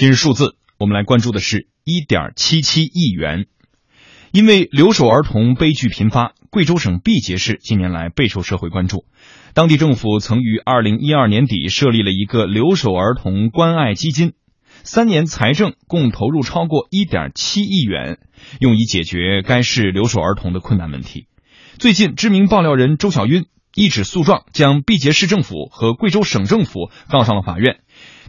今日数字，我们来关注的是1.77亿元。因为留守儿童悲剧频发，贵州省毕节市近年来备受社会关注。当地政府曾于2012年底设立了一个留守儿童关爱基金，三年财政共投入超过1.7亿元，用以解决该市留守儿童的困难问题。最近，知名爆料人周小晕一纸诉状将毕节市政府和贵州省政府告上了法院。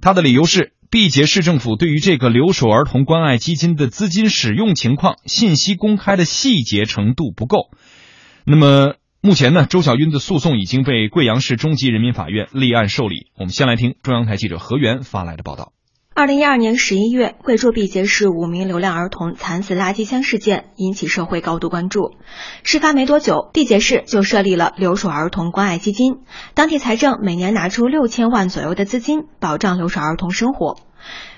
他的理由是，毕节市政府对于这个留守儿童关爱基金的资金使用情况信息公开的细节程度不够。那么，目前呢，周小军的诉讼已经被贵阳市中级人民法院立案受理。我们先来听中央台记者何源发来的报道。二零一二年十一月，贵州毕节市五名流浪儿童惨死垃圾箱事件引起社会高度关注。事发没多久，毕节市就设立了留守儿童关爱基金，当地财政每年拿出六千万左右的资金，保障留守儿童生活。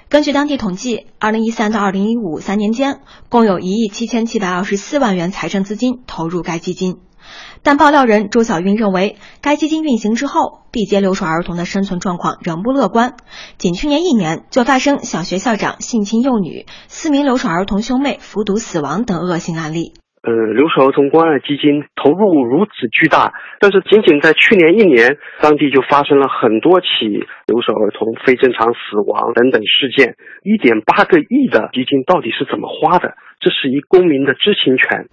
根据当地统计，二零一三到二零一五三年间，共有一亿七千七百二十四万元财政资金投入该基金。但爆料人周小云认为，该基金运行之后，毕节留守儿童的生存状况仍不乐观。仅去年一年，就发生小学校长性侵幼女、四名留守儿童兄妹服毒死亡等恶性案例。呃，留守儿童关爱基金投入如此巨大，但是仅仅在去年一年，当地就发生了很多起留守儿童非正常死亡等等事件。一点八个亿的基金到底是怎么花的？这是一公民的知情权。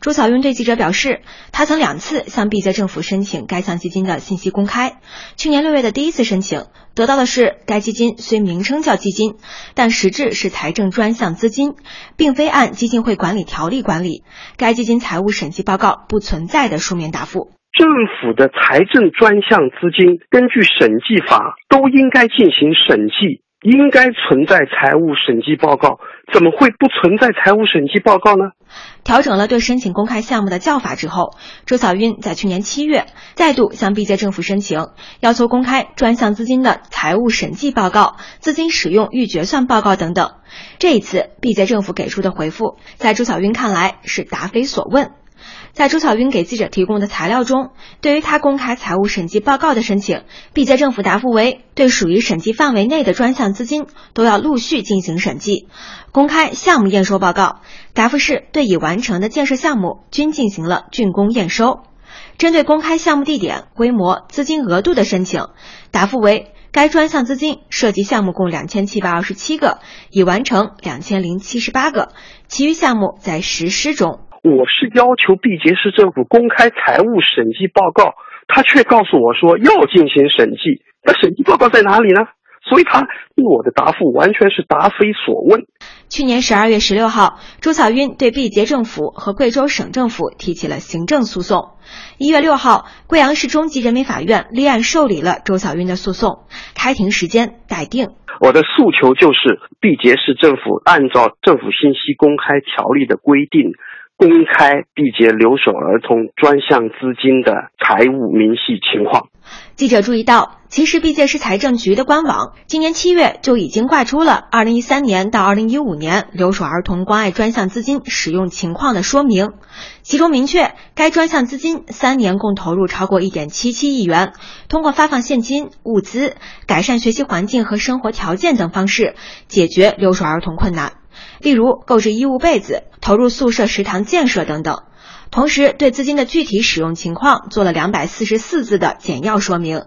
朱小云对记者表示，他曾两次向毕节政府申请该项基金的信息公开。去年六月的第一次申请，得到的是该基金虽名称叫基金，但实质是财政专项资金，并非按基金会管理条例管理。该基金财务审计报告不存在的书面答复。政府的财政专项资金，根据审计法都应该进行审计。应该存在财务审计报告，怎么会不存在财务审计报告呢？调整了对申请公开项目的叫法之后，周小晕在去年七月再度向毕节政府申请，要求公开专项资金的财务审计报告、资金使用预决算报告等等。这一次，毕节政府给出的回复，在周小晕看来是答非所问。在朱小云给记者提供的材料中，对于他公开财务审计报告的申请，毕节政府答复为：对属于审计范围内的专项资金都要陆续进行审计，公开项目验收报告。答复是对已完成的建设项目均进行了竣工验收。针对公开项目地点、规模、资金额度的申请，答复为：该专项资金涉及项目共两千七百二十七个，已完成两千零七十八个，其余项目在实施中。我是要求毕节市政府公开财务审计报告，他却告诉我说要进行审计，那审计报告在哪里呢？所以他对我的答复完全是答非所问。去年十二月十六号，朱小晕对毕节政府和贵州省政府提起了行政诉讼。一月六号，贵阳市中级人民法院立案受理了周小云的诉讼，开庭时间待定。我的诉求就是，毕节市政府按照政府信息公开条例的规定。公开毕节留守儿童专项资金的财务明细情况。记者注意到，其实毕节市财政局的官网今年七月就已经挂出了二零一三年到二零一五年留守儿童关爱专项资金使用情况的说明，其中明确该专项资金三年共投入超过一点七七亿元，通过发放现金、物资、改善学习环境和生活条件等方式解决留守儿童困难。例如购置衣物被子、投入宿舍食堂建设等等，同时对资金的具体使用情况做了两百四十四字的简要说明。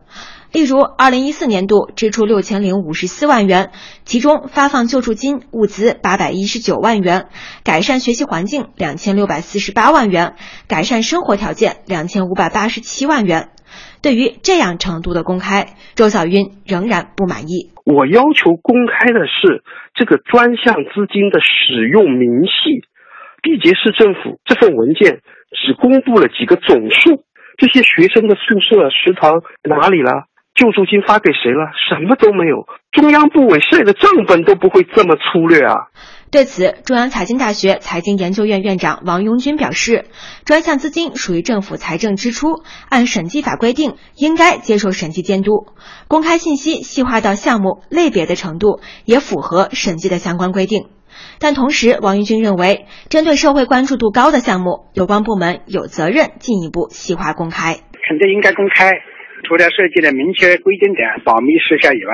例如，二零一四年度支出六千零五十四万元，其中发放救助金物资八百一十九万元，改善学习环境两千六百四十八万元，改善生活条件两千五百八十七万元。对于这样程度的公开，周小云仍然不满意。我要求公开的是这个专项资金的使用明细。毕节市政府这份文件只公布了几个总数，这些学生的宿舍、食堂哪里了？救助金发给谁了？什么都没有。中央部委设的账本都不会这么粗略啊！对此，中央财经大学财经研究院院长王拥军表示，专项资金属于政府财政支出，按审计法规定，应该接受审计监督。公开信息细化到项目类别的程度，也符合审计的相关规定。但同时，王拥军认为，针对社会关注度高的项目，有关部门有责任进一步细化公开。肯定应该公开，除了设计的明确规定的保密事项以外。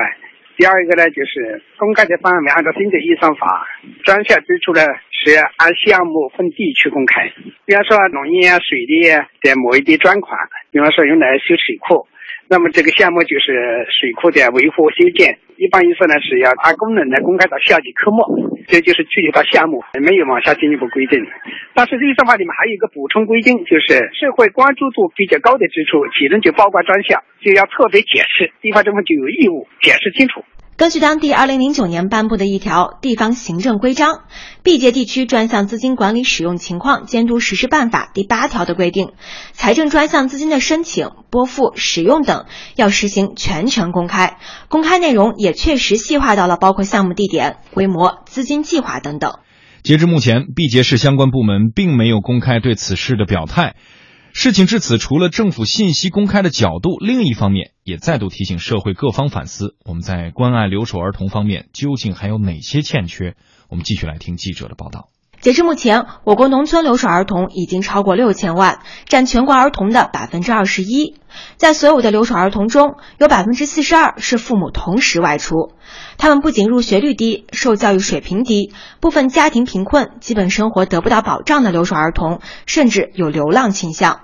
第二个呢，就是公开的范围，按照新的预算法，专项支出呢是按项目分地区公开。比方说农业啊、水利啊的某一地专款，比方说用来修水库。那么这个项目就是水库的维护修建，一般意思呢是要按功能来公开到下级科目，这就是具体到项目，没有往下进一步规定。但是预算法里面还有一个补充规定，就是社会关注度比较高的支出，其中就包括专项，就要特别解释，地方政府就有义务解释清楚。根据当地二零零九年颁布的一条地方行政规章，《毕节地区专项资金管理使用情况监督实施办法》第八条的规定，财政专项资金的申请、拨付、使用等要实行全程公开，公开内容也确实细化到了包括项目地点、规模、资金计划等等。截至目前，毕节市相关部门并没有公开对此事的表态。事情至此，除了政府信息公开的角度，另一方面也再度提醒社会各方反思：我们在关爱留守儿童方面究竟还有哪些欠缺？我们继续来听记者的报道。截至目前，我国农村留守儿童已经超过六千万，占全国儿童的百分之二十一。在所有的留守儿童中，有百分之四十二是父母同时外出。他们不仅入学率低，受教育水平低，部分家庭贫困，基本生活得不到保障的留守儿童，甚至有流浪倾向。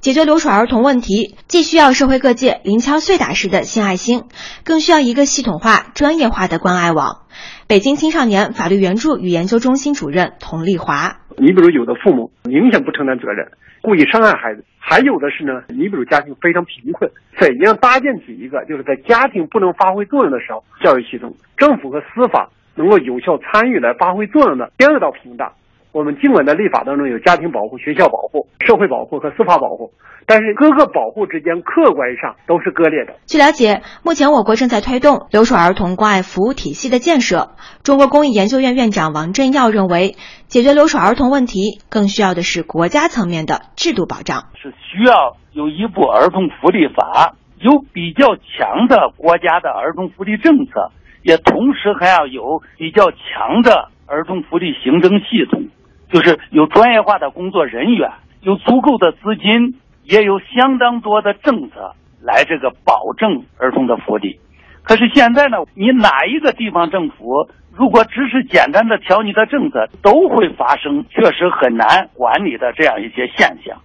解决留守儿童问题，既需要社会各界零敲碎打式的献爱心，更需要一个系统化、专业化的关爱网。北京青少年法律援助与研究中心主任佟丽华：你比如有的父母明显不承担责任，故意伤害孩子；还有的是呢，你比如家庭非常贫困，怎样搭建起一个就是在家庭不能发挥作用的时候，教育系统、政府和司法能够有效参与来发挥作用的第二道屏障。我们尽管在立法当中有家庭保护、学校保护、社会保护和司法保护，但是各个保护之间客观上都是割裂的。据了解，目前我国正在推动留守儿童关爱服务体系的建设。中国公益研究院院长王振耀认为，解决留守儿童问题，更需要的是国家层面的制度保障。是需要有一部儿童福利法，有比较强的国家的儿童福利政策，也同时还要有比较强的儿童福利行政系统。就是有专业化的工作人员，有足够的资金，也有相当多的政策来这个保证儿童的福利。可是现在呢，你哪一个地方政府如果只是简单的调你的政策，都会发生确实很难管理的这样一些现象。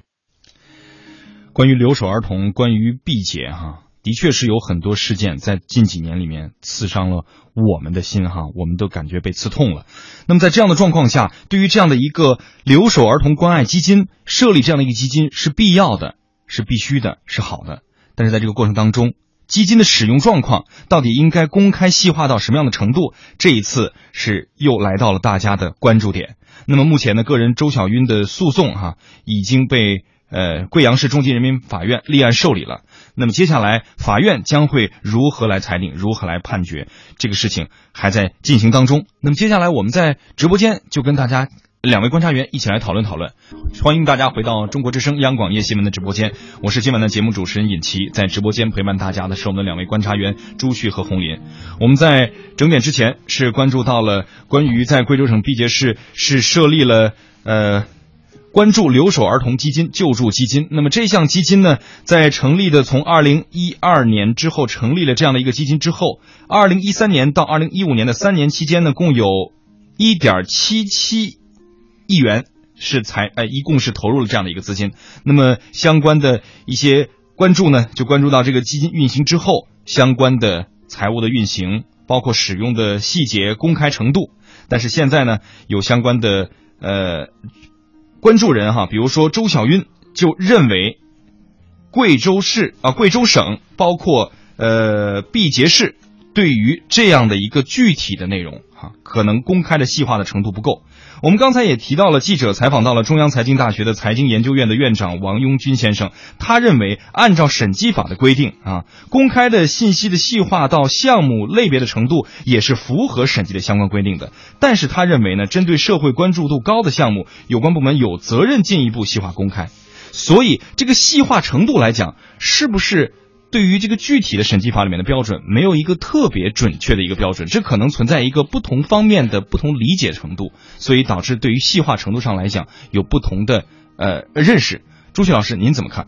关于留守儿童，关于毕节哈。的确是有很多事件在近几年里面刺伤了我们的心哈，我们都感觉被刺痛了。那么在这样的状况下，对于这样的一个留守儿童关爱基金设立这样的一个基金是必要的，是必须的，是好的。但是在这个过程当中，基金的使用状况到底应该公开细化到什么样的程度？这一次是又来到了大家的关注点。那么目前呢，个人周小晕的诉讼哈已经被呃贵阳市中级人民法院立案受理了。那么接下来，法院将会如何来裁定，如何来判决？这个事情还在进行当中。那么接下来，我们在直播间就跟大家两位观察员一起来讨论讨论。欢迎大家回到中国之声央广夜新闻的直播间，我是今晚的节目主持人尹奇，在直播间陪伴大家的是我们的两位观察员朱旭和红林。我们在整点之前是关注到了关于在贵州省毕节市是设立了呃。关注留守儿童基金救助基金。那么这项基金呢，在成立的从二零一二年之后成立了这样的一个基金之后，二零一三年到二零一五年的三年期间呢，共有一点七七亿元是财呃，一共是投入了这样的一个资金。那么相关的一些关注呢，就关注到这个基金运行之后相关的财务的运行，包括使用的细节公开程度。但是现在呢，有相关的呃。关注人哈，比如说周小晕就认为，贵州市啊，贵州省包括呃毕节市，对于这样的一个具体的内容哈，可能公开的细化的程度不够。我们刚才也提到了，记者采访到了中央财经大学的财经研究院的院长王庸军先生，他认为，按照审计法的规定啊，公开的信息的细化到项目类别的程度也是符合审计的相关规定的。但是他认为呢，针对社会关注度高的项目，有关部门有责任进一步细化公开。所以这个细化程度来讲，是不是？对于这个具体的审计法里面的标准，没有一个特别准确的一个标准，这可能存在一个不同方面的不同理解程度，所以导致对于细化程度上来讲有不同的呃认识。朱旭老师，您怎么看？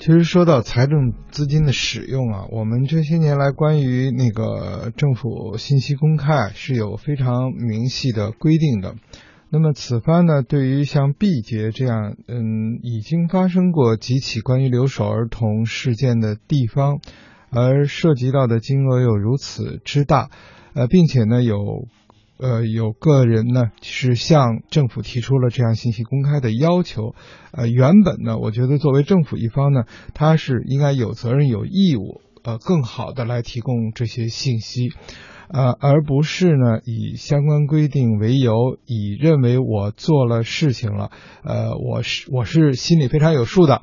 其实说到财政资金的使用啊，我们这些年来关于那个政府信息公开是有非常明细的规定的。那么此番呢，对于像毕节这样，嗯，已经发生过几起关于留守儿童事件的地方，而涉及到的金额又如此之大，呃，并且呢有。呃，有个人呢是向政府提出了这样信息公开的要求。呃，原本呢，我觉得作为政府一方呢，他是应该有责任、有义务，呃，更好的来提供这些信息，呃，而不是呢以相关规定为由，以认为我做了事情了，呃，我是我是心里非常有数的。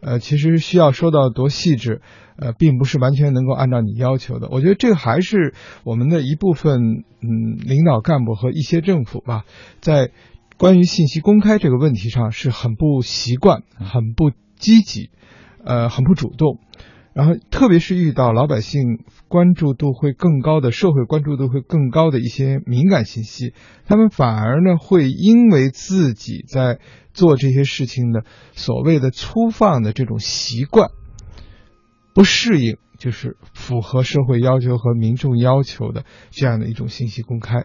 呃，其实需要说到多细致，呃，并不是完全能够按照你要求的。我觉得这个还是我们的一部分，嗯，领导干部和一些政府吧，在关于信息公开这个问题上是很不习惯、很不积极，呃，很不主动。然后，特别是遇到老百姓关注度会更高的、社会关注度会更高的一些敏感信息，他们反而呢会因为自己在做这些事情的所谓的粗放的这种习惯不适应，就是符合社会要求和民众要求的这样的一种信息公开。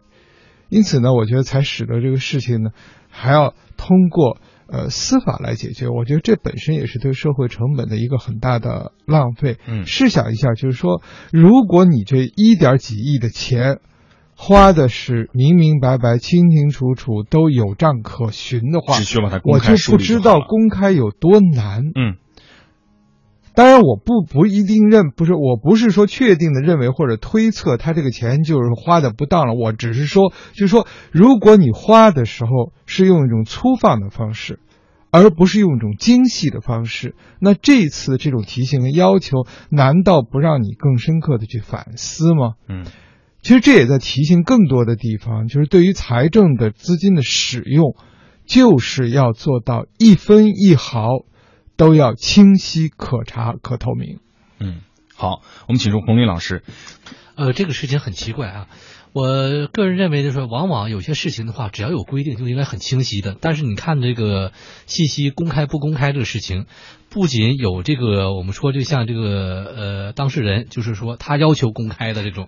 因此呢，我觉得才使得这个事情呢还要通过。呃，司法来解决，我觉得这本身也是对社会成本的一个很大的浪费。嗯，试想一下，就是说，如果你这一点几亿的钱，花的是明明白白、清清楚楚、都有账可循的话，只需要把它公开我就不知道公开有多难。嗯。当然，我不不一定认，不是，我不是说确定的认为或者推测他这个钱就是花的不当了。我只是说，就是说，如果你花的时候是用一种粗放的方式，而不是用一种精细的方式，那这次这种提醒和要求，难道不让你更深刻的去反思吗？嗯，其实这也在提醒更多的地方，就是对于财政的资金的使用，就是要做到一分一毫。都要清晰、可查、可透明。嗯，好，我们请出洪林老师。呃，这个事情很奇怪啊。我个人认为，就是说，往往有些事情的话，只要有规定，就应该很清晰的。但是你看这个信息公开不公开这个事情，不仅有这个，我们说就像这个呃当事人，就是说他要求公开的这种。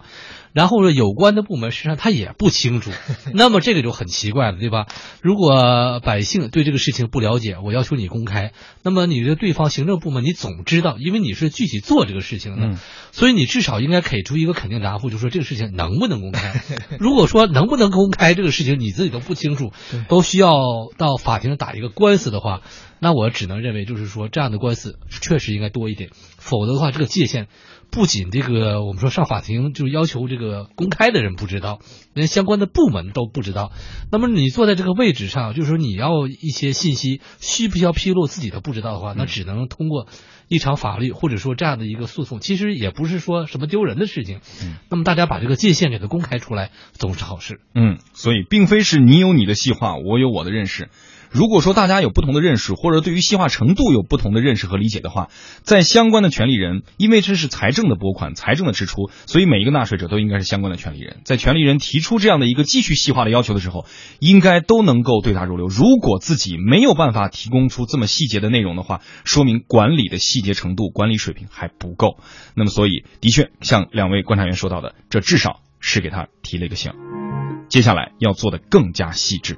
然后呢，有关的部门实际上他也不清楚，那么这个就很奇怪了，对吧？如果百姓对这个事情不了解，我要求你公开，那么你的对方行政部门你总知道，因为你是具体做这个事情的，所以你至少应该给出一个肯定答复，就说这个事情能不能公开。如果说能不能公开这个事情你自己都不清楚，都需要到法庭上打一个官司的话，那我只能认为就是说这样的官司确实应该多一点，否则的话这个界限。不仅这个，我们说上法庭就要求这个公开的人不知道，连相关的部门都不知道。那么你坐在这个位置上，就是说你要一些信息需不需要披露自己都不知道的话，那只能通过一场法律或者说这样的一个诉讼，其实也不是说什么丢人的事情。嗯，那么大家把这个界限给它公开出来，总是好事。嗯，所以并非是你有你的细化，我有我的认识。如果说大家有不同的认识，或者对于细化程度有不同的认识和理解的话，在相关的权利人，因为这是财政的拨款、财政的支出，所以每一个纳税者都应该是相关的权利人。在权利人提出这样的一个继续细化的要求的时候，应该都能够对答如流。如果自己没有办法提供出这么细节的内容的话，说明管理的细节程度、管理水平还不够。那么，所以的确像两位观察员说到的，这至少是给他提了一个醒，接下来要做的更加细致。